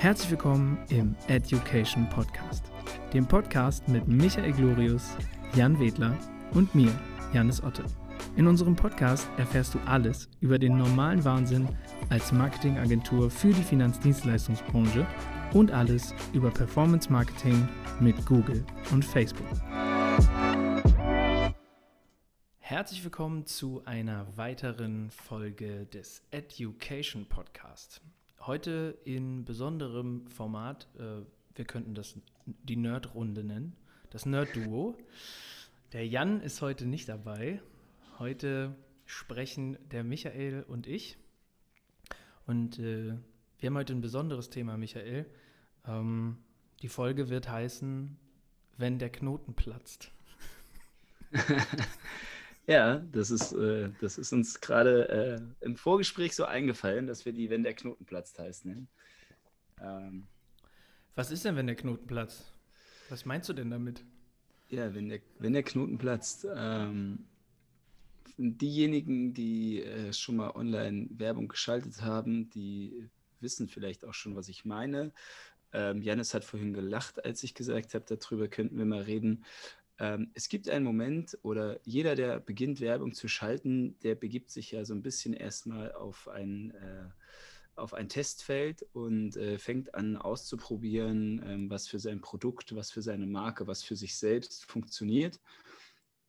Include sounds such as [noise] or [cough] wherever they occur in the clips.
Herzlich willkommen im Education Podcast, dem Podcast mit Michael Glorius, Jan Wedler und mir, Janis Otte. In unserem Podcast erfährst du alles über den normalen Wahnsinn als Marketingagentur für die Finanzdienstleistungsbranche und alles über Performance Marketing mit Google und Facebook. Herzlich willkommen zu einer weiteren Folge des Education Podcast. Heute in besonderem Format, äh, wir könnten das die Nerd-Runde nennen, das Nerd-Duo. Der Jan ist heute nicht dabei. Heute sprechen der Michael und ich. Und äh, wir haben heute ein besonderes Thema, Michael. Ähm, die Folge wird heißen, wenn der Knoten platzt. [laughs] ja, das ist, äh, das ist uns gerade äh, im Vorgespräch so eingefallen, dass wir die Wenn der Knoten platzt heißen. Ähm, Was ist denn, wenn der Knoten platzt? Was meinst du denn damit? Ja, wenn der, wenn der Knoten platzt, ähm, diejenigen, die äh, schon mal online Werbung geschaltet haben, die wissen vielleicht auch schon, was ich meine. Ähm, Janis hat vorhin gelacht, als ich gesagt habe, darüber könnten wir mal reden. Ähm, es gibt einen Moment oder jeder, der beginnt, Werbung zu schalten, der begibt sich ja so ein bisschen erstmal auf ein, äh, auf ein Testfeld und äh, fängt an auszuprobieren, ähm, was für sein Produkt, was für seine Marke, was für sich selbst funktioniert.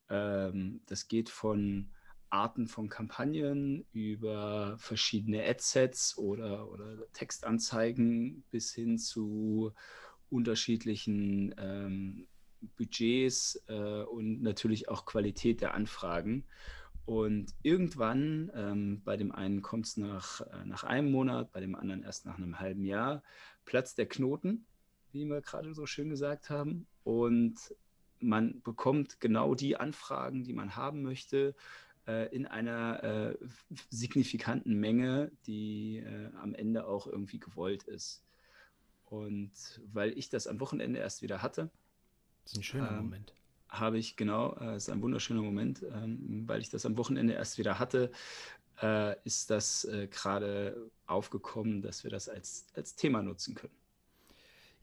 Ähm, das geht von Arten von Kampagnen über verschiedene Adsets oder, oder Textanzeigen bis hin zu unterschiedlichen ähm, Budgets äh, und natürlich auch Qualität der Anfragen. Und irgendwann, ähm, bei dem einen kommt es nach, äh, nach einem Monat, bei dem anderen erst nach einem halben Jahr, platzt der Knoten, wie wir gerade so schön gesagt haben. Und man bekommt genau die Anfragen, die man haben möchte, äh, in einer äh, signifikanten Menge, die äh, am Ende auch irgendwie gewollt ist. Und weil ich das am Wochenende erst wieder hatte, das ist ein schöner ähm, Moment. Habe ich, genau, äh, ist ein wunderschöner Moment, ähm, weil ich das am Wochenende erst wieder hatte, äh, ist das äh, gerade aufgekommen, dass wir das als, als Thema nutzen können.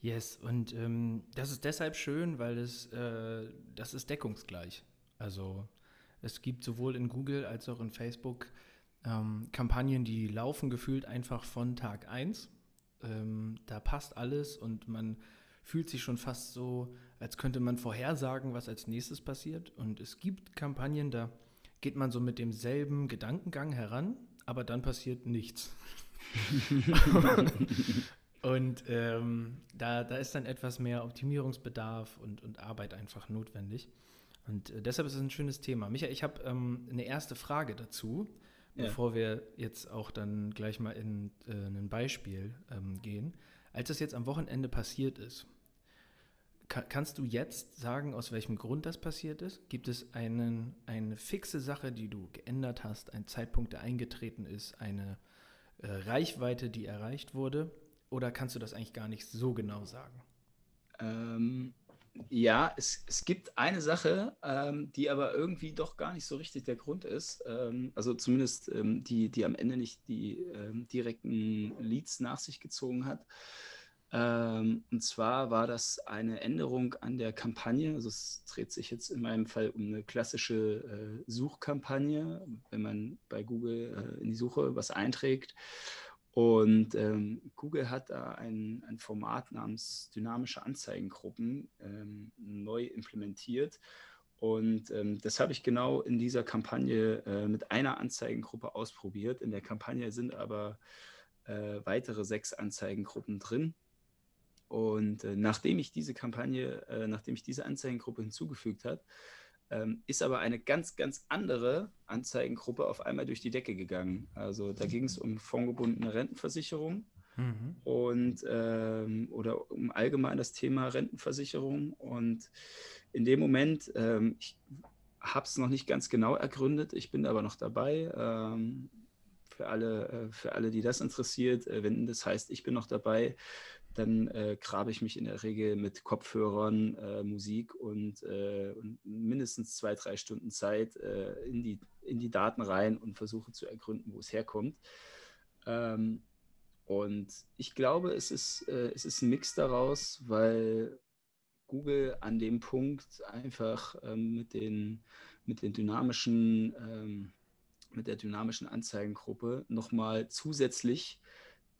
Yes, und ähm, das ist deshalb schön, weil es, äh, das ist deckungsgleich. Also es gibt sowohl in Google als auch in Facebook ähm, Kampagnen, die laufen gefühlt einfach von Tag 1. Ähm, da passt alles und man fühlt sich schon fast so, als könnte man vorhersagen, was als nächstes passiert. Und es gibt Kampagnen, da geht man so mit demselben Gedankengang heran, aber dann passiert nichts. [laughs] und ähm, da, da ist dann etwas mehr Optimierungsbedarf und, und Arbeit einfach notwendig. Und äh, deshalb ist es ein schönes Thema. Michael, ich habe ähm, eine erste Frage dazu, ja. bevor wir jetzt auch dann gleich mal in äh, ein Beispiel ähm, gehen. Als das jetzt am Wochenende passiert ist, kannst du jetzt sagen, aus welchem Grund das passiert ist? Gibt es einen, eine fixe Sache, die du geändert hast, ein Zeitpunkt, der eingetreten ist, eine äh, Reichweite, die erreicht wurde? Oder kannst du das eigentlich gar nicht so genau sagen? Ähm, ja, es, es gibt eine Sache, ähm, die aber irgendwie doch gar nicht so richtig der Grund ist. Ähm, also zumindest ähm, die, die am Ende nicht die ähm, direkten Leads nach sich gezogen hat. Ähm, und zwar war das eine Änderung an der Kampagne. Also es dreht sich jetzt in meinem Fall um eine klassische äh, Suchkampagne, wenn man bei Google äh, in die Suche was einträgt. Und ähm, Google hat da ein, ein, Format namens dynamische Anzeigengruppen ähm, neu implementiert. Und ähm, das habe ich genau in dieser Kampagne äh, mit einer Anzeigengruppe ausprobiert. In der Kampagne sind aber äh, weitere sechs Anzeigengruppen drin. Und äh, nachdem ich diese Kampagne, äh, nachdem ich diese Anzeigengruppe hinzugefügt habe, ähm, ist aber eine ganz, ganz andere Anzeigengruppe auf einmal durch die Decke gegangen. Also da ging es um fondgebundene Rentenversicherung mhm. und ähm, oder um allgemein das Thema Rentenversicherung. Und in dem Moment, ähm, ich habe es noch nicht ganz genau ergründet, ich bin aber noch dabei. Ähm, für alle, äh, für alle, die das interessiert, äh, wenn das heißt, ich bin noch dabei, dann äh, grabe ich mich in der Regel mit Kopfhörern, äh, Musik und, äh, und, mindestens zwei, drei Stunden Zeit äh, in, die, in die Daten rein und versuche zu ergründen, wo es herkommt. Ähm, und ich glaube, es ist, äh, es ist ein Mix daraus, weil Google an dem Punkt einfach ähm, mit, den, mit den dynamischen, ähm, mit der dynamischen Anzeigengruppe nochmal zusätzlich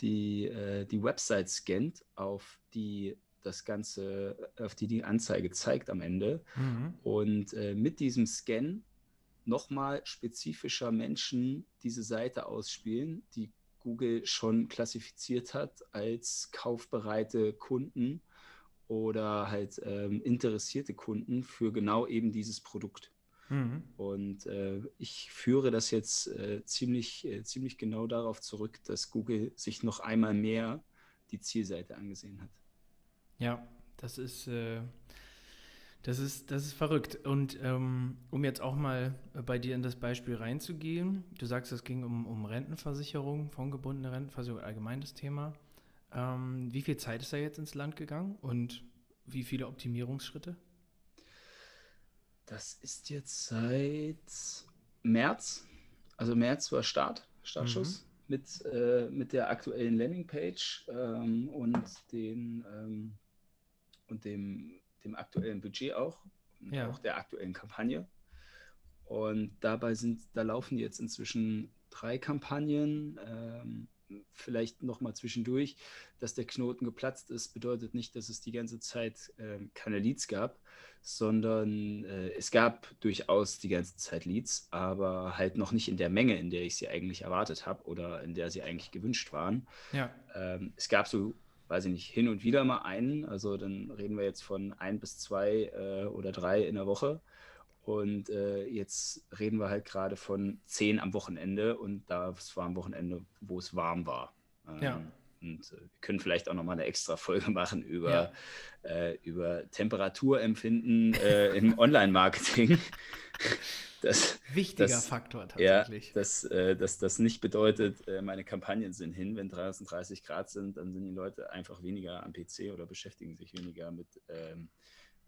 die, äh, die Website scannt, auf die das Ganze, auf die die Anzeige zeigt am Ende. Mhm. Und äh, mit diesem Scan nochmal spezifischer Menschen diese Seite ausspielen, die Google schon klassifiziert hat als kaufbereite Kunden oder halt ähm, interessierte Kunden für genau eben dieses Produkt. Mhm. Und äh, ich führe das jetzt äh, ziemlich, äh, ziemlich genau darauf zurück, dass Google sich noch einmal mehr die Zielseite angesehen hat. Ja, das ist, äh, das ist, das ist verrückt. Und ähm, um jetzt auch mal bei dir in das Beispiel reinzugehen, du sagst, es ging um, um Rentenversicherung, fondgebundene Rentenversicherung, allgemeines Thema. Ähm, wie viel Zeit ist da jetzt ins Land gegangen und wie viele Optimierungsschritte? Das ist jetzt seit März. Also März war Start, Startschuss mhm. mit, äh, mit der aktuellen Landingpage ähm, und, den, ähm, und dem, dem aktuellen Budget auch und ja. auch der aktuellen Kampagne. Und dabei sind, da laufen jetzt inzwischen drei Kampagnen. Ähm, vielleicht noch mal zwischendurch, dass der Knoten geplatzt ist, bedeutet nicht, dass es die ganze Zeit äh, keine Leads gab, sondern äh, es gab durchaus die ganze Zeit Leads, aber halt noch nicht in der Menge, in der ich sie eigentlich erwartet habe oder in der sie eigentlich gewünscht waren. Ja. Ähm, es gab so, weiß ich nicht, hin und wieder mal einen, also dann reden wir jetzt von ein bis zwei äh, oder drei in der Woche. Und äh, jetzt reden wir halt gerade von zehn am Wochenende und das war am Wochenende, wo es warm war. Ähm, ja. Und äh, wir können vielleicht auch nochmal eine extra Folge [laughs] machen über, ja. äh, über Temperaturempfinden äh, im [laughs] Online-Marketing. [laughs] Wichtiger das, Faktor tatsächlich. Ja, dass, äh, dass das nicht bedeutet, äh, meine Kampagnen sind hin. Wenn 30 Grad sind, dann sind die Leute einfach weniger am PC oder beschäftigen sich weniger mit ähm,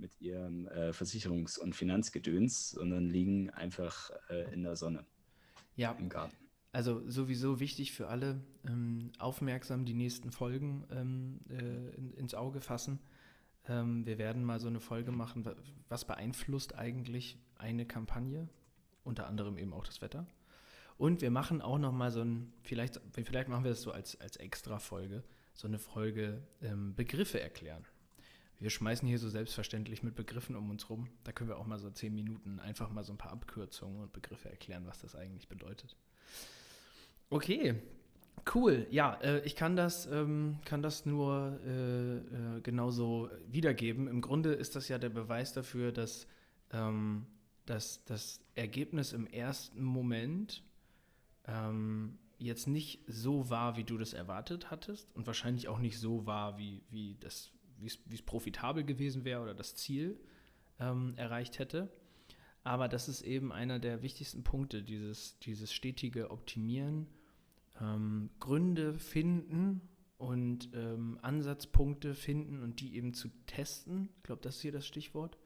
mit ihrem äh, Versicherungs- und Finanzgedöns, sondern liegen einfach äh, in der Sonne ja. im Garten. Also sowieso wichtig für alle, ähm, aufmerksam die nächsten Folgen ähm, äh, in, ins Auge fassen. Ähm, wir werden mal so eine Folge machen, was beeinflusst eigentlich eine Kampagne, unter anderem eben auch das Wetter. Und wir machen auch noch mal so ein, vielleicht, vielleicht machen wir das so als, als Extra-Folge, so eine Folge ähm, Begriffe erklären wir schmeißen hier so selbstverständlich mit Begriffen um uns rum. Da können wir auch mal so zehn Minuten einfach mal so ein paar Abkürzungen und Begriffe erklären, was das eigentlich bedeutet. Okay, cool. Ja, äh, ich kann das, ähm, kann das nur äh, äh, genauso wiedergeben. Im Grunde ist das ja der Beweis dafür, dass, ähm, dass das Ergebnis im ersten Moment ähm, jetzt nicht so war, wie du das erwartet hattest und wahrscheinlich auch nicht so war, wie, wie das wie es profitabel gewesen wäre oder das Ziel ähm, erreicht hätte. Aber das ist eben einer der wichtigsten Punkte, dieses, dieses stetige Optimieren, ähm, Gründe finden und ähm, Ansatzpunkte finden und die eben zu testen. Ich glaube, das ist hier das Stichwort.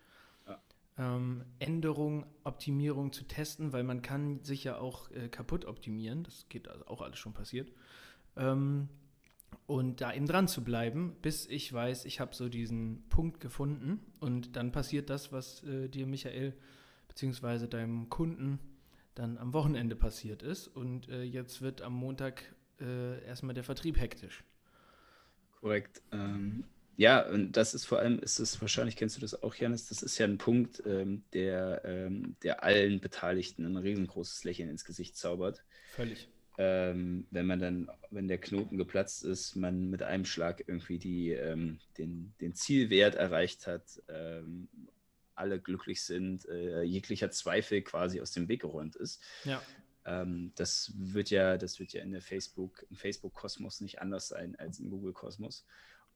Ja. Ähm, Änderung, Optimierung zu testen, weil man kann sich ja auch äh, kaputt optimieren. Das geht also auch alles schon passiert. Ähm, und da eben dran zu bleiben, bis ich weiß, ich habe so diesen Punkt gefunden und dann passiert das, was äh, dir, Michael, beziehungsweise deinem Kunden dann am Wochenende passiert ist und äh, jetzt wird am Montag äh, erstmal der Vertrieb hektisch. Korrekt. Ähm, ja, und das ist vor allem, ist es wahrscheinlich kennst du das auch, Janis, das ist ja ein Punkt, ähm, der, ähm, der allen Beteiligten ein riesengroßes Lächeln ins Gesicht zaubert. Völlig ähm, wenn man dann, wenn der Knoten geplatzt ist, man mit einem Schlag irgendwie die, ähm, den, den Zielwert erreicht hat, ähm, alle glücklich sind, äh, jeglicher Zweifel quasi aus dem Weg geräumt ist. Ja. Ähm, das wird ja, das wird ja in der Facebook, im Facebook-Kosmos nicht anders sein als im Google-Kosmos.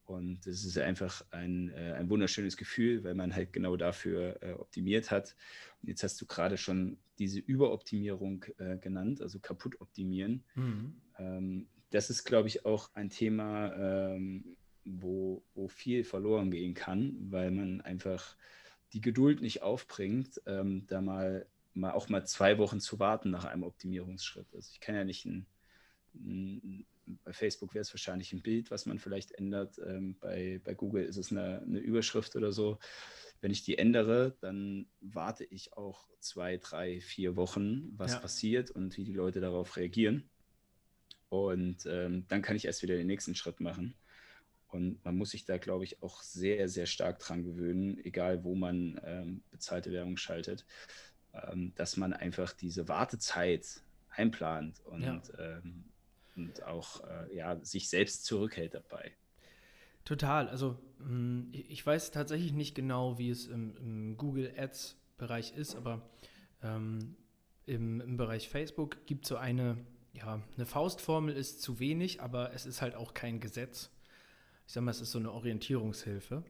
Und das ist einfach ein, äh, ein wunderschönes Gefühl, weil man halt genau dafür äh, optimiert hat. Und jetzt hast du gerade schon diese Überoptimierung äh, genannt, also kaputt optimieren. Mhm. Ähm, das ist, glaube ich, auch ein Thema, ähm, wo, wo viel verloren gehen kann, weil man einfach die Geduld nicht aufbringt, ähm, da mal, mal auch mal zwei Wochen zu warten nach einem Optimierungsschritt. Also ich kann ja nicht ein bei Facebook wäre es wahrscheinlich ein Bild, was man vielleicht ändert. Ähm, bei, bei Google ist es eine, eine Überschrift oder so. Wenn ich die ändere, dann warte ich auch zwei, drei, vier Wochen, was ja. passiert und wie die Leute darauf reagieren. Und ähm, dann kann ich erst wieder den nächsten Schritt machen. Und man muss sich da, glaube ich, auch sehr, sehr stark dran gewöhnen, egal wo man ähm, bezahlte Werbung schaltet, ähm, dass man einfach diese Wartezeit einplant und, ja. ähm, und auch äh, ja, sich selbst zurückhält dabei. Total. Also hm, ich weiß tatsächlich nicht genau, wie es im, im Google Ads-Bereich ist, aber ähm, im, im Bereich Facebook gibt es so eine, ja, eine Faustformel ist zu wenig, aber es ist halt auch kein Gesetz. Ich sage mal, es ist so eine Orientierungshilfe.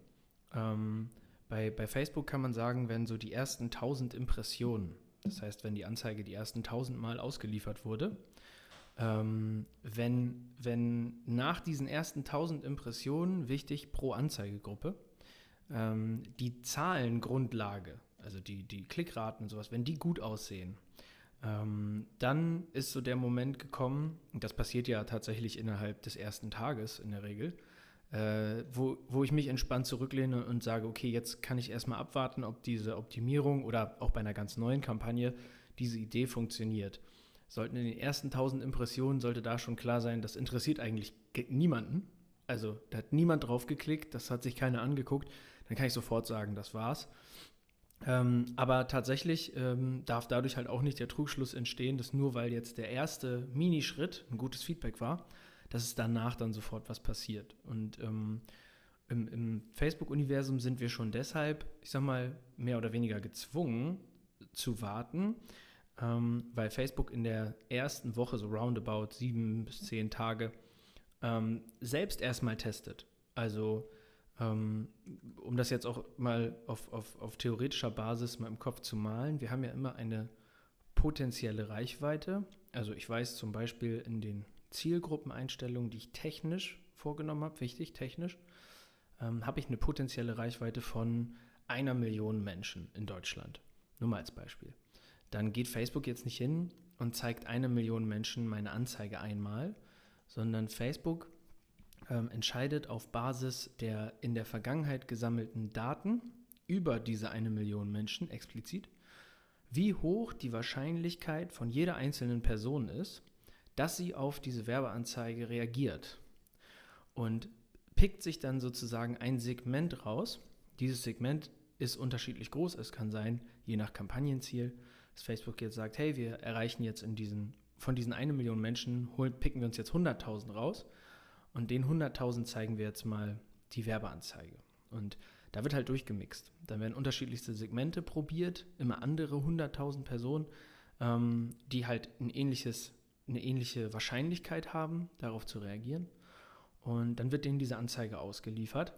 Ähm, bei, bei Facebook kann man sagen, wenn so die ersten 1000 Impressionen, das heißt, wenn die Anzeige die ersten 1000 Mal ausgeliefert wurde, ähm, wenn, wenn nach diesen ersten 1000 Impressionen, wichtig pro Anzeigegruppe, ähm, die Zahlengrundlage, also die, die Klickraten und sowas, wenn die gut aussehen, ähm, dann ist so der Moment gekommen, das passiert ja tatsächlich innerhalb des ersten Tages in der Regel, äh, wo, wo ich mich entspannt zurücklehne und sage, okay, jetzt kann ich erstmal abwarten, ob diese Optimierung oder auch bei einer ganz neuen Kampagne diese Idee funktioniert. Sollten in den ersten 1000 Impressionen, sollte da schon klar sein, das interessiert eigentlich niemanden. Also da hat niemand drauf geklickt, das hat sich keiner angeguckt. Dann kann ich sofort sagen, das war's. Ähm, aber tatsächlich ähm, darf dadurch halt auch nicht der Trugschluss entstehen, dass nur weil jetzt der erste Minischritt ein gutes Feedback war, dass es danach dann sofort was passiert. Und ähm, im, im Facebook-Universum sind wir schon deshalb, ich sag mal, mehr oder weniger gezwungen zu warten, ähm, weil Facebook in der ersten Woche, so roundabout sieben bis zehn Tage, ähm, selbst erstmal testet. Also, ähm, um das jetzt auch mal auf, auf, auf theoretischer Basis mal im Kopf zu malen, wir haben ja immer eine potenzielle Reichweite. Also ich weiß zum Beispiel in den Zielgruppeneinstellungen, die ich technisch vorgenommen habe, wichtig, technisch, ähm, habe ich eine potenzielle Reichweite von einer Million Menschen in Deutschland. Nur mal als Beispiel. Dann geht Facebook jetzt nicht hin und zeigt eine Million Menschen meine Anzeige einmal, sondern Facebook ähm, entscheidet auf Basis der in der Vergangenheit gesammelten Daten über diese eine Million Menschen explizit, wie hoch die Wahrscheinlichkeit von jeder einzelnen Person ist, dass sie auf diese Werbeanzeige reagiert und pickt sich dann sozusagen ein Segment raus. Dieses Segment ist unterschiedlich groß. Es kann sein, je nach Kampagnenziel, dass Facebook jetzt sagt, hey, wir erreichen jetzt in diesen, von diesen eine Million Menschen, holen, picken wir uns jetzt 100.000 raus und den 100.000 zeigen wir jetzt mal die Werbeanzeige. Und da wird halt durchgemixt. Dann werden unterschiedlichste Segmente probiert, immer andere 100.000 Personen, ähm, die halt ein ähnliches eine ähnliche Wahrscheinlichkeit haben, darauf zu reagieren. Und dann wird denen diese Anzeige ausgeliefert.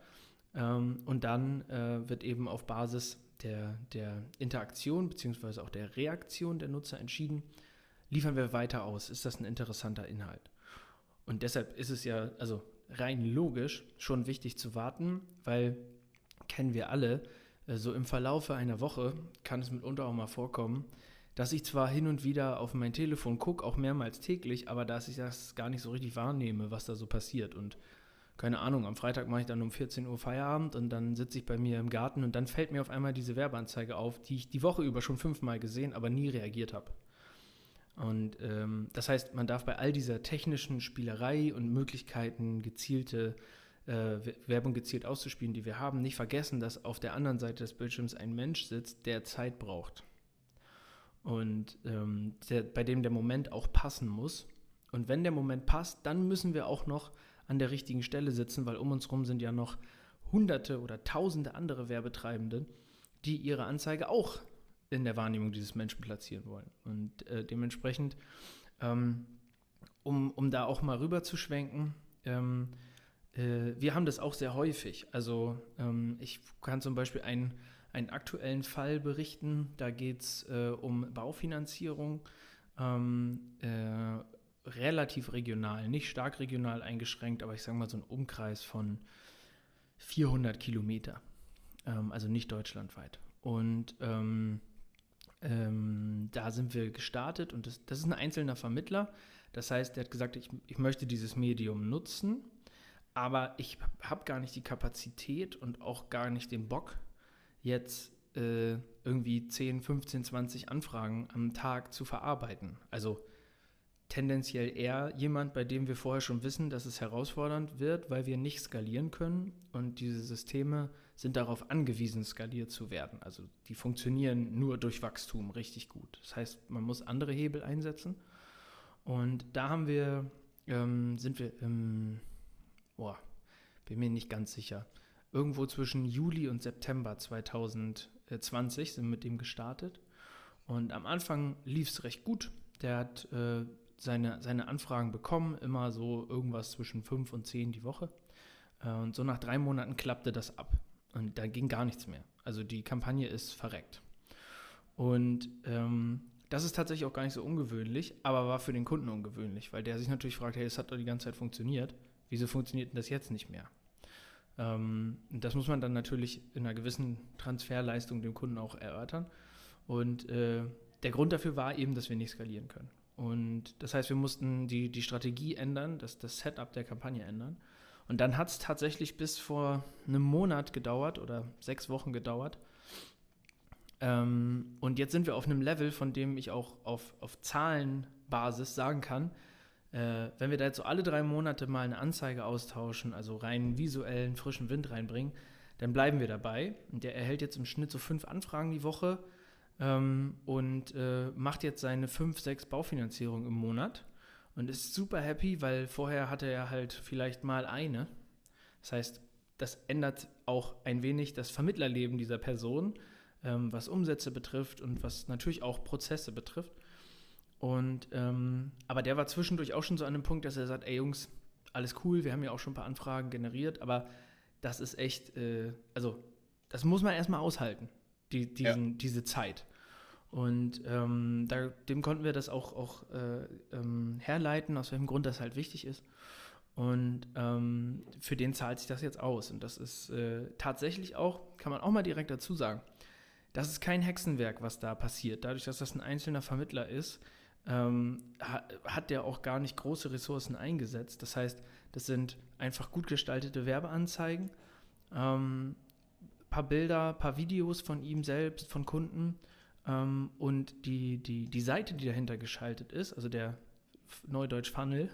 Ähm, und dann äh, wird eben auf Basis der, der Interaktion bzw. auch der Reaktion der Nutzer entschieden, liefern wir weiter aus, ist das ein interessanter Inhalt. Und deshalb ist es ja, also rein logisch, schon wichtig zu warten, weil kennen wir alle, äh, so im Verlaufe einer Woche kann es mitunter auch mal vorkommen, dass ich zwar hin und wieder auf mein Telefon gucke, auch mehrmals täglich, aber dass ich das gar nicht so richtig wahrnehme, was da so passiert. Und keine Ahnung, am Freitag mache ich dann um 14 Uhr Feierabend und dann sitze ich bei mir im Garten und dann fällt mir auf einmal diese Werbeanzeige auf, die ich die Woche über schon fünfmal gesehen, aber nie reagiert habe. Und ähm, das heißt, man darf bei all dieser technischen Spielerei und Möglichkeiten, gezielte äh, Werbung gezielt auszuspielen, die wir haben, nicht vergessen, dass auf der anderen Seite des Bildschirms ein Mensch sitzt, der Zeit braucht und ähm, der, bei dem der Moment auch passen muss. Und wenn der Moment passt, dann müssen wir auch noch an der richtigen Stelle sitzen, weil um uns herum sind ja noch hunderte oder tausende andere Werbetreibende, die ihre Anzeige auch in der Wahrnehmung dieses Menschen platzieren wollen. Und äh, dementsprechend, ähm, um, um da auch mal rüber zu schwenken, ähm, äh, wir haben das auch sehr häufig. Also ähm, ich kann zum Beispiel einen einen aktuellen Fall berichten. Da geht es äh, um Baufinanzierung, ähm, äh, relativ regional, nicht stark regional eingeschränkt, aber ich sage mal so ein Umkreis von 400 Kilometer, ähm, also nicht deutschlandweit. Und ähm, ähm, da sind wir gestartet und das, das ist ein einzelner Vermittler. Das heißt, er hat gesagt, ich, ich möchte dieses Medium nutzen, aber ich habe gar nicht die Kapazität und auch gar nicht den Bock, jetzt äh, irgendwie 10, 15, 20 Anfragen am Tag zu verarbeiten. Also tendenziell eher jemand, bei dem wir vorher schon wissen, dass es herausfordernd wird, weil wir nicht skalieren können und diese Systeme sind darauf angewiesen, skaliert zu werden. Also die funktionieren nur durch Wachstum richtig gut. Das heißt, man muss andere Hebel einsetzen und da haben wir, ähm, sind wir im, boah, bin mir nicht ganz sicher, irgendwo zwischen Juli und September 2020 sind wir mit dem gestartet und am Anfang lief es recht gut. Der hat äh, seine, seine Anfragen bekommen, immer so irgendwas zwischen fünf und zehn die Woche. Äh, und so nach drei Monaten klappte das ab. Und da ging gar nichts mehr. Also die Kampagne ist verreckt. Und ähm, das ist tatsächlich auch gar nicht so ungewöhnlich, aber war für den Kunden ungewöhnlich, weil der sich natürlich fragt, hey, es hat doch die ganze Zeit funktioniert. Wieso funktioniert denn das jetzt nicht mehr? Ähm, das muss man dann natürlich in einer gewissen Transferleistung dem Kunden auch erörtern. Und äh, der Grund dafür war eben, dass wir nicht skalieren können. Und das heißt, wir mussten die, die Strategie ändern, das, das Setup der Kampagne ändern. Und dann hat es tatsächlich bis vor einem Monat gedauert oder sechs Wochen gedauert. Ähm, und jetzt sind wir auf einem Level, von dem ich auch auf, auf Zahlenbasis sagen kann, äh, wenn wir da jetzt so alle drei Monate mal eine Anzeige austauschen, also rein visuellen, frischen Wind reinbringen, dann bleiben wir dabei. Und der erhält jetzt im Schnitt so fünf Anfragen die Woche ähm, und äh, macht jetzt seine fünf, sechs Baufinanzierungen im Monat und ist super happy, weil vorher hatte er halt vielleicht mal eine. Das heißt, das ändert auch ein wenig das Vermittlerleben dieser Person, ähm, was Umsätze betrifft und was natürlich auch Prozesse betrifft. Und ähm, aber der war zwischendurch auch schon so an dem Punkt, dass er sagt, ey Jungs, alles cool, wir haben ja auch schon ein paar Anfragen generiert, aber das ist echt, äh, also das muss man erstmal aushalten, die, diesen, ja. diese Zeit. Und ähm, da, dem konnten wir das auch, auch äh, ähm, herleiten, aus welchem Grund das halt wichtig ist. Und ähm, für den zahlt sich das jetzt aus. Und das ist äh, tatsächlich auch, kann man auch mal direkt dazu sagen, das ist kein Hexenwerk, was da passiert. Dadurch, dass das ein einzelner Vermittler ist, ähm, hat, der auch gar nicht große Ressourcen eingesetzt. Das heißt, das sind einfach gut gestaltete Werbeanzeigen, ein ähm, paar Bilder, paar Videos von ihm selbst, von Kunden ähm, und die, die, die Seite, die dahinter geschaltet ist, also der Neudeutsch Funnel,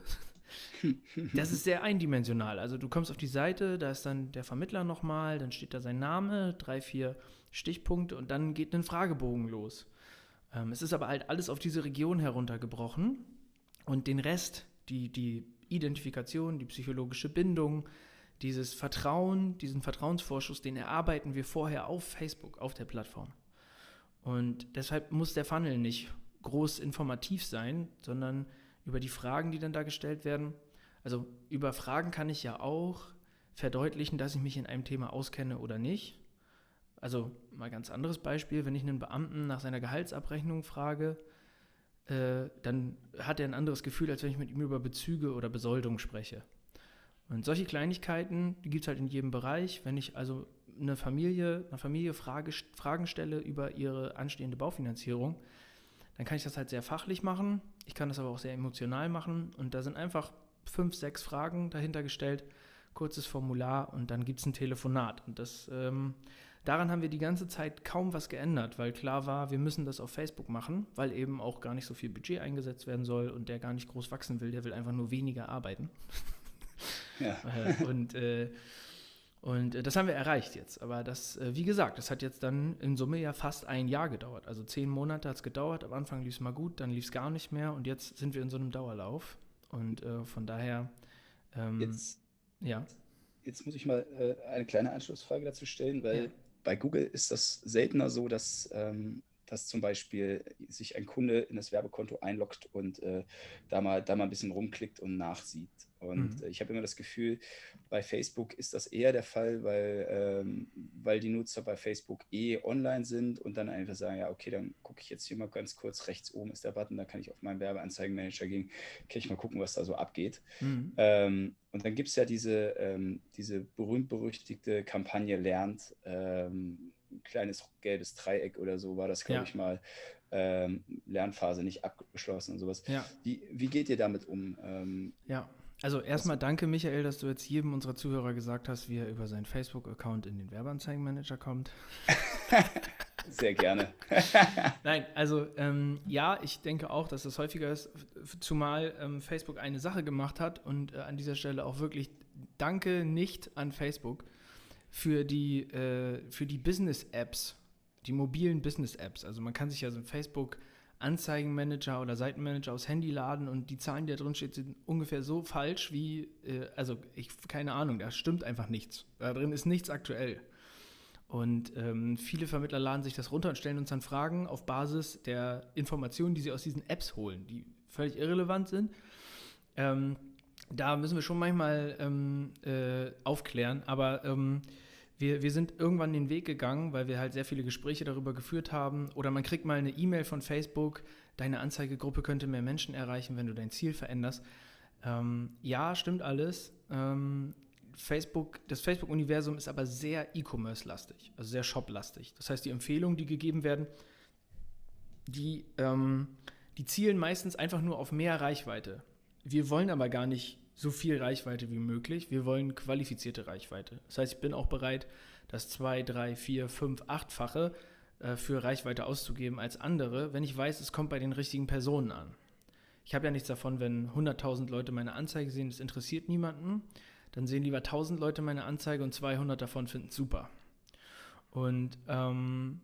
[laughs] das ist sehr eindimensional. Also du kommst auf die Seite, da ist dann der Vermittler nochmal, dann steht da sein Name, drei, vier Stichpunkte und dann geht ein Fragebogen los. Ähm, es ist aber halt alles auf diese Region heruntergebrochen und den Rest, die, die Identifikation, die psychologische Bindung, dieses Vertrauen, diesen Vertrauensvorschuss, den erarbeiten wir vorher auf Facebook, auf der Plattform. Und deshalb muss der Funnel nicht groß informativ sein, sondern über die Fragen, die dann da gestellt werden. Also über Fragen kann ich ja auch verdeutlichen, dass ich mich in einem Thema auskenne oder nicht. Also mal ganz anderes Beispiel, wenn ich einen Beamten nach seiner Gehaltsabrechnung frage, äh, dann hat er ein anderes Gefühl, als wenn ich mit ihm über Bezüge oder Besoldung spreche. Und solche Kleinigkeiten, die gibt es halt in jedem Bereich. Wenn ich also eine Familie, einer Familie Frage, Fragen stelle über ihre anstehende Baufinanzierung, dann kann ich das halt sehr fachlich machen. Ich kann das aber auch sehr emotional machen. Und da sind einfach fünf, sechs Fragen dahinter gestellt, kurzes Formular und dann gibt es ein Telefonat. Und das, ähm, daran haben wir die ganze Zeit kaum was geändert, weil klar war, wir müssen das auf Facebook machen, weil eben auch gar nicht so viel Budget eingesetzt werden soll und der gar nicht groß wachsen will, der will einfach nur weniger arbeiten. Ja. [laughs] Äh, und äh, und äh, das haben wir erreicht jetzt. Aber das, äh, wie gesagt, das hat jetzt dann in Summe ja fast ein Jahr gedauert. Also zehn Monate hat es gedauert. Am Anfang lief es mal gut, dann lief es gar nicht mehr. Und jetzt sind wir in so einem Dauerlauf. Und äh, von daher. Ähm, jetzt, ja. Jetzt muss ich mal äh, eine kleine Anschlussfrage dazu stellen, weil ja. bei Google ist das seltener so, dass ähm, dass zum Beispiel sich ein Kunde in das Werbekonto einloggt und äh, da, mal, da mal ein bisschen rumklickt und nachsieht. Und mhm. Ich habe immer das Gefühl, bei Facebook ist das eher der Fall, weil, ähm, weil die Nutzer bei Facebook eh online sind und dann einfach sagen, ja, okay, dann gucke ich jetzt hier mal ganz kurz, rechts oben ist der Button, da kann ich auf meinen Werbeanzeigenmanager gehen, kann ich mal gucken, was da so abgeht. Mhm. Ähm, und dann gibt es ja diese, ähm, diese berühmt-berüchtigte Kampagne Lernt, ähm, ein kleines gelbes Dreieck oder so war das, glaube ja. ich mal, ähm, Lernphase nicht abgeschlossen und sowas. Ja. Wie, wie geht ihr damit um? Ähm, ja, also erstmal danke, Michael, dass du jetzt jedem unserer Zuhörer gesagt hast, wie er über seinen Facebook-Account in den Werbeanzeigenmanager kommt. [laughs] Sehr gerne. [laughs] Nein, also ähm, ja, ich denke auch, dass das häufiger ist, zumal ähm, Facebook eine Sache gemacht hat und äh, an dieser Stelle auch wirklich danke nicht an Facebook für die, äh, für die Business-Apps, die mobilen Business-Apps. Also man kann sich ja so ein Facebook Anzeigenmanager oder Seitenmanager aufs Handy laden und die Zahlen, die da drin stehen, sind ungefähr so falsch wie, äh, also ich, keine Ahnung, da stimmt einfach nichts. Da drin ist nichts aktuell. Und ähm, viele Vermittler laden sich das runter und stellen uns dann Fragen auf Basis der Informationen, die sie aus diesen Apps holen, die völlig irrelevant sind. Ähm, da müssen wir schon manchmal ähm, äh, aufklären, aber ähm, wir, wir sind irgendwann den Weg gegangen, weil wir halt sehr viele Gespräche darüber geführt haben. Oder man kriegt mal eine E-Mail von Facebook, deine Anzeigegruppe könnte mehr Menschen erreichen, wenn du dein Ziel veränderst. Ähm, ja, stimmt alles. Ähm, Facebook, das Facebook-Universum ist aber sehr E-Commerce-lastig, also sehr Shop-lastig. Das heißt, die Empfehlungen, die gegeben werden, die, ähm, die zielen meistens einfach nur auf mehr Reichweite. Wir wollen aber gar nicht so viel Reichweite wie möglich. Wir wollen qualifizierte Reichweite. Das heißt, ich bin auch bereit, das zwei, drei, vier, fünf, achtfache äh, für Reichweite auszugeben als andere, wenn ich weiß, es kommt bei den richtigen Personen an. Ich habe ja nichts davon, wenn 100.000 Leute meine Anzeige sehen, das interessiert niemanden dann sehen lieber 1000 Leute meine Anzeige und 200 davon finden es super. Und ähm,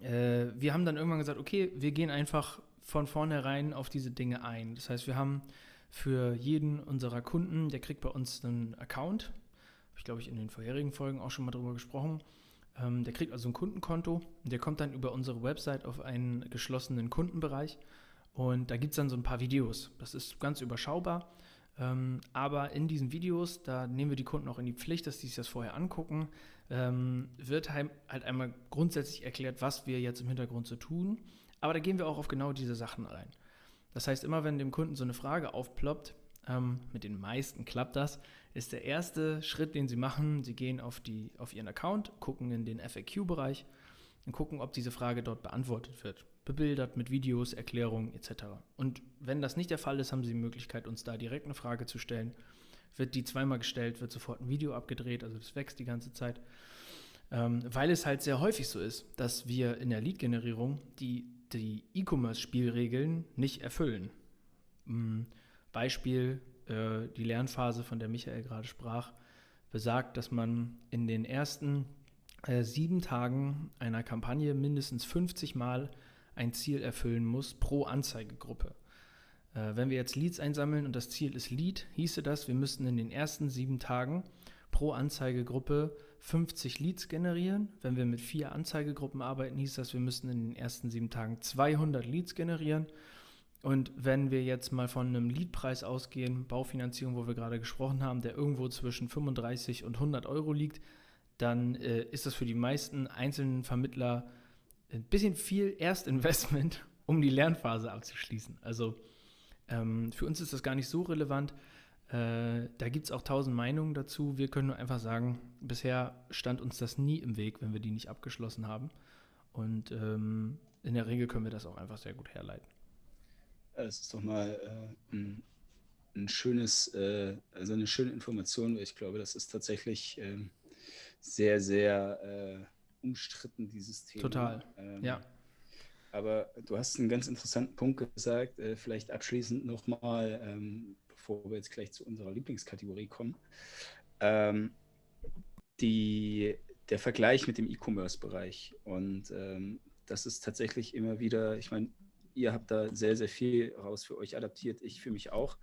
äh, wir haben dann irgendwann gesagt, okay, wir gehen einfach von vornherein auf diese Dinge ein. Das heißt, wir haben für jeden unserer Kunden, der kriegt bei uns einen Account, habe ich glaube ich in den vorherigen Folgen auch schon mal drüber gesprochen, ähm, der kriegt also ein Kundenkonto und der kommt dann über unsere Website auf einen geschlossenen Kundenbereich und da gibt es dann so ein paar Videos. Das ist ganz überschaubar. Ähm, aber in diesen Videos, da nehmen wir die Kunden auch in die Pflicht, dass die sich das vorher angucken, ähm, wird halt, einmal grundsätzlich erklärt, was wir jetzt im Hintergrund so tun. Aber da gehen wir auch auf genau diese Sachen rein. Das heißt, immer wenn dem Kunden so eine Frage aufploppt, ähm, mit den meisten klappt das, ist der erste Schritt, den sie machen, sie gehen auf, die, auf ihren Account, gucken in den FAQ-Bereich und gucken, ob diese Frage dort beantwortet wird bebildert mit Videos, Erklärungen etc. Und wenn das nicht der Fall ist, haben Sie die Möglichkeit, uns da direkt eine Frage zu stellen. Wird die zweimal gestellt, wird sofort ein Video abgedreht, also das wächst die ganze Zeit. Ähm, weil es halt sehr häufig so ist, dass wir in der Lead-Generierung die, die E-Commerce-Spielregeln nicht erfüllen. Mhm. Beispiel, äh, die Lernphase, von der Michael gerade sprach, besagt, dass man in den ersten äh, sieben Tagen einer Kampagne mindestens 50 Mal ein Ziel erfüllen muss pro Anzeigegruppe. Äh, wenn wir jetzt Leads einsammeln und das Ziel ist Lead, hieße das, wir müssten in den ersten sieben Tagen pro Anzeigegruppe 50 Leads generieren. Wenn wir mit vier Anzeigegruppen arbeiten, hieß das, wir müssten in den ersten sieben Tagen 200 Leads generieren. Und wenn wir jetzt mal von einem Leadpreis ausgehen, Baufinanzierung, wo wir gerade gesprochen haben, der irgendwo zwischen 35 und 100 Euro liegt, dann äh, ist das für die meisten einzelnen Vermittler ein bisschen viel Erstinvestment, [laughs] um die Lernphase abzuschließen. Also ähm, für uns ist das gar nicht so relevant. Äh, da gibt es auch tausend Meinungen dazu. Wir können nur einfach sagen, bisher stand uns das nie im Weg, wenn wir die nicht abgeschlossen haben. Und ähm, in der Regel können wir das auch einfach sehr gut herleiten. Das ist doch mal äh, ein, ein, schönes, äh, also eine schöne Information. Ich glaube, das ist tatsächlich ähm, sehr, sehr äh, umstritten, dieses Thema. Total, ähm, ja. Aber du hast einen ganz interessanten Punkt gesagt, äh, vielleicht abschließend nochmal, ähm, bevor wir jetzt gleich zu unserer Lieblingskategorie kommen. Ähm, die, der Vergleich mit dem E-Commerce-Bereich. Und ähm, das ist tatsächlich immer wieder, ich meine, ihr habt da sehr, sehr viel raus für euch adaptiert, ich für mich auch.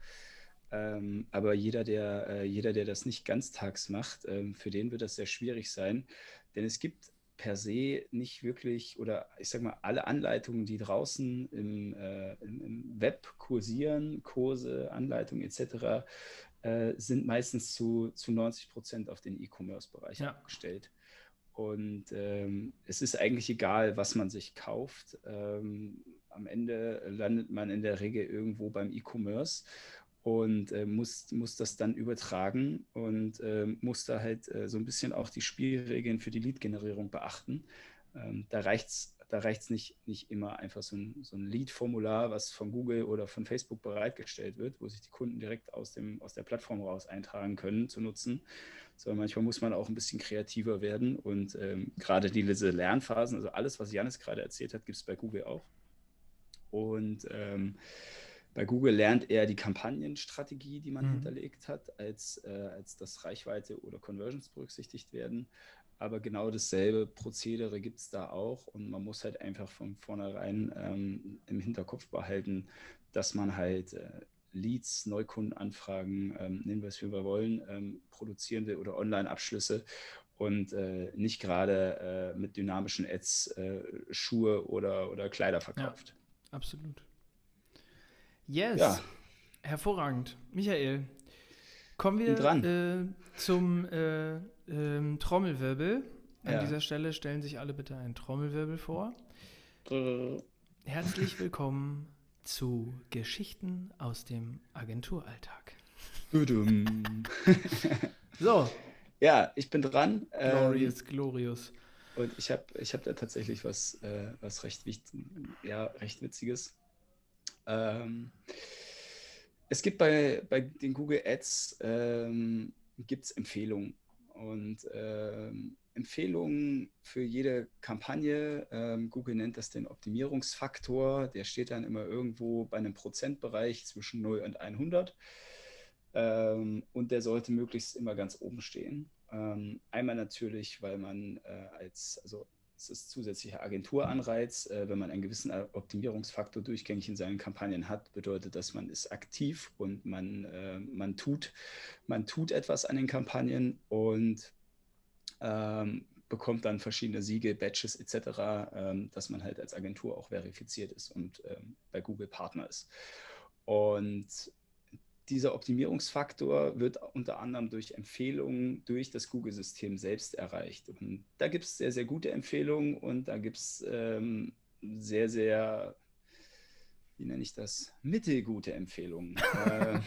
Ähm, aber jeder der, äh, jeder, der das nicht ganztags macht, ähm, für den wird das sehr schwierig sein. Denn es gibt per se nicht wirklich, oder ich sage mal, alle Anleitungen, die draußen im, äh, im, im Web kursieren, Kurse, Anleitungen etc., äh, sind meistens zu, zu 90 Prozent auf den E-Commerce-Bereich ja. abgestellt. Und ähm, es ist eigentlich egal, was man sich kauft. Ähm, am Ende landet man in der Regel irgendwo beim E-Commerce und äh, muss, muss das dann übertragen und äh, muss da halt äh, so ein bisschen auch die Spielregeln für die Lead-Generierung beachten. Ähm, da reicht es da reicht es nicht, nicht immer einfach so ein, so ein Lead-Formular, was von Google oder von Facebook bereitgestellt wird, wo sich die Kunden direkt aus, dem, aus der Plattform raus eintragen können, zu nutzen. Sondern manchmal muss man auch ein bisschen kreativer werden. Und ähm, gerade diese Lernphasen, also alles, was Janis gerade erzählt hat, gibt es bei Google auch. Und ähm, bei Google lernt er die Kampagnenstrategie, die man mhm. hinterlegt hat, als, äh, als dass Reichweite oder Conversions berücksichtigt werden. Aber genau dasselbe Prozedere gibt es da auch und man muss halt einfach von vornherein ähm, im Hinterkopf behalten, dass man halt äh, Leads, Neukundenanfragen, ähm, nehmen wir es, wie wir wollen, ähm, produzierende oder Online-Abschlüsse und äh, nicht gerade äh, mit dynamischen Ads äh, Schuhe oder, oder Kleider verkauft. Ja, absolut. Yes. Ja. Hervorragend. Michael, kommen wir äh, zum äh, ähm, Trommelwirbel. An ja. dieser Stelle stellen sich alle bitte einen Trommelwirbel vor. Herzlich willkommen zu Geschichten aus dem Agenturalltag. so. [laughs] Ja, ich bin dran. Glorious, ähm, glorious. Und ich habe ich hab da tatsächlich was, äh, was recht, wichtig, ja, recht Witziges. Ähm, es gibt bei, bei den Google Ads ähm, gibt's Empfehlungen. Und ähm, Empfehlungen für jede Kampagne. Ähm, Google nennt das den Optimierungsfaktor. Der steht dann immer irgendwo bei einem Prozentbereich zwischen 0 und 100. Ähm, und der sollte möglichst immer ganz oben stehen. Ähm, einmal natürlich, weil man äh, als, also es ist zusätzlicher Agenturanreiz. Äh, wenn man einen gewissen Optimierungsfaktor durchgängig in seinen Kampagnen hat, bedeutet das, man ist aktiv und man, äh, man, tut, man tut etwas an den Kampagnen und ähm, bekommt dann verschiedene Siege, Badges etc., ähm, dass man halt als Agentur auch verifiziert ist und ähm, bei Google Partner ist. Und dieser Optimierungsfaktor wird unter anderem durch Empfehlungen durch das Google-System selbst erreicht. Und da gibt es sehr, sehr gute Empfehlungen und da gibt es ähm, sehr, sehr, wie nenne ich das, mittelgute Empfehlungen. äh,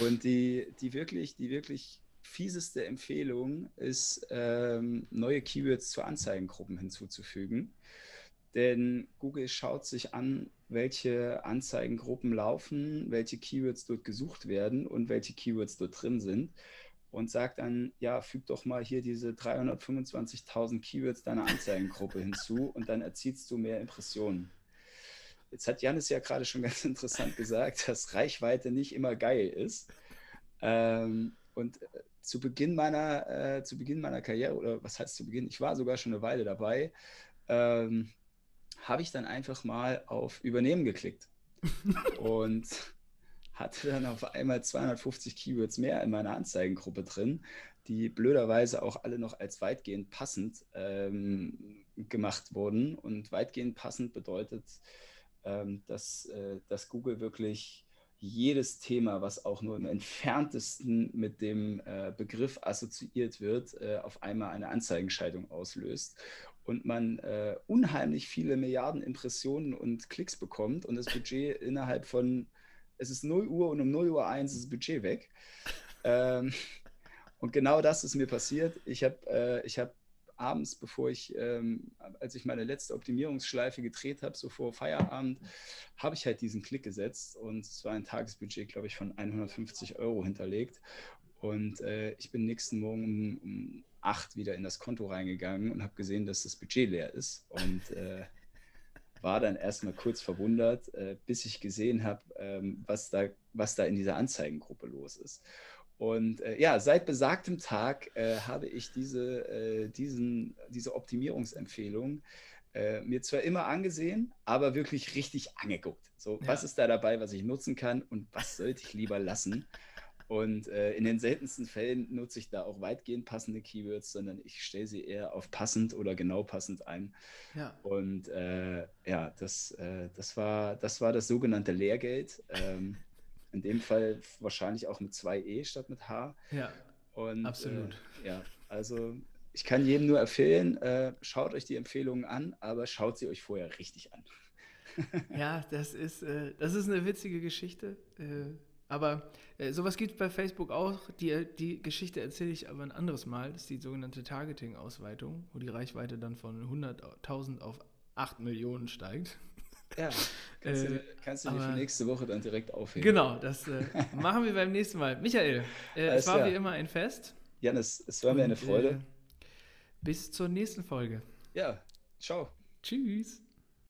[laughs] und die, die, wirklich, die wirklich fieseste Empfehlung ist, ähm, neue Keywords zu Anzeigengruppen hinzuzufügen. Denn Google schaut sich an, welche Anzeigengruppen laufen, welche Keywords dort gesucht werden und welche Keywords dort drin sind und sagt dann, ja, füg doch mal hier diese 325.000 Keywords deiner Anzeigengruppe hinzu [laughs] und dann erzielst du mehr Impressionen. Jetzt hat Janis ja gerade schon ganz interessant gesagt, dass Reichweite nicht immer geil ist. Ähm, und äh, zu Beginn meiner, äh, zu Beginn meiner Karriere, oder was heißt zu Beginn, ich war sogar schon eine Weile dabei, ähm, habe ich dann einfach mal auf Übernehmen geklickt [laughs] und hatte dann auf einmal 250 Keywords mehr in meiner Anzeigengruppe drin, die blöderweise auch alle noch als weitgehend passend ähm, gemacht wurden. Und weitgehend passend bedeutet, ähm, dass, äh, dass Google wirklich jedes Thema, was auch nur im entferntesten mit dem äh, Begriff assoziiert wird, äh, auf einmal eine Anzeigenscheidung auslöst und man äh, unheimlich viele Milliarden Impressionen und Klicks bekommt und das Budget [laughs] innerhalb von, es ist 0 Uhr und um 0 Uhr 1 ist das Budget weg. [laughs] Ähm, und genau das ist mir passiert. Ich habe äh, hab abends, bevor ich, ähm, als ich meine letzte Optimierungsschleife gedreht habe, so vor Feierabend, habe ich halt diesen Klick gesetzt und es war ein Tagesbudget, glaube ich, von 150 Euro hinterlegt. Und äh, ich bin nächsten Morgen um, um acht wieder in das Konto reingegangen und habe gesehen, dass das Budget leer ist. Und äh, war dann erstmal kurz verwundert, äh, bis ich gesehen habe, ähm, was, da, was da in dieser Anzeigengruppe los ist. Und äh, ja, seit besagtem Tag äh, habe ich diese, äh, diesen, diese Optimierungsempfehlung äh, mir zwar immer angesehen, aber wirklich richtig angeguckt. So, ja. was ist da dabei, was ich nutzen kann und was sollte ich lieber lassen? Und äh, in den seltensten Fällen nutze ich da auch weitgehend passende Keywords, sondern ich stelle sie eher auf passend oder genau passend ein. Ja. Und äh, ja, das, äh, das, war, das war das sogenannte Lehrgeld. Ähm, in dem Fall wahrscheinlich auch mit zwei E statt mit H. Ja. Und, absolut. Äh, ja, also ich kann jedem nur empfehlen, äh, schaut euch die Empfehlungen an, aber schaut sie euch vorher richtig an. ja, das ist, äh, das ist eine witzige Geschichte Aber äh, sowas gibt es bei Facebook auch. Die, die Geschichte erzähle ich aber ein anderes Mal. Das ist die sogenannte Targeting-Ausweitung, wo die Reichweite dann von 100.000 auf 8 Millionen steigt. Ja, kannst, äh, du, kannst du dir für nächste Woche dann direkt aufheben. Genau, das äh, [laughs] machen wir beim nächsten Mal. Michael, äh, es war klar. wie immer ein Fest. Janis, es war mir eine Freude. Äh, bis zur nächsten Folge. Ja, ciao. Tschüss.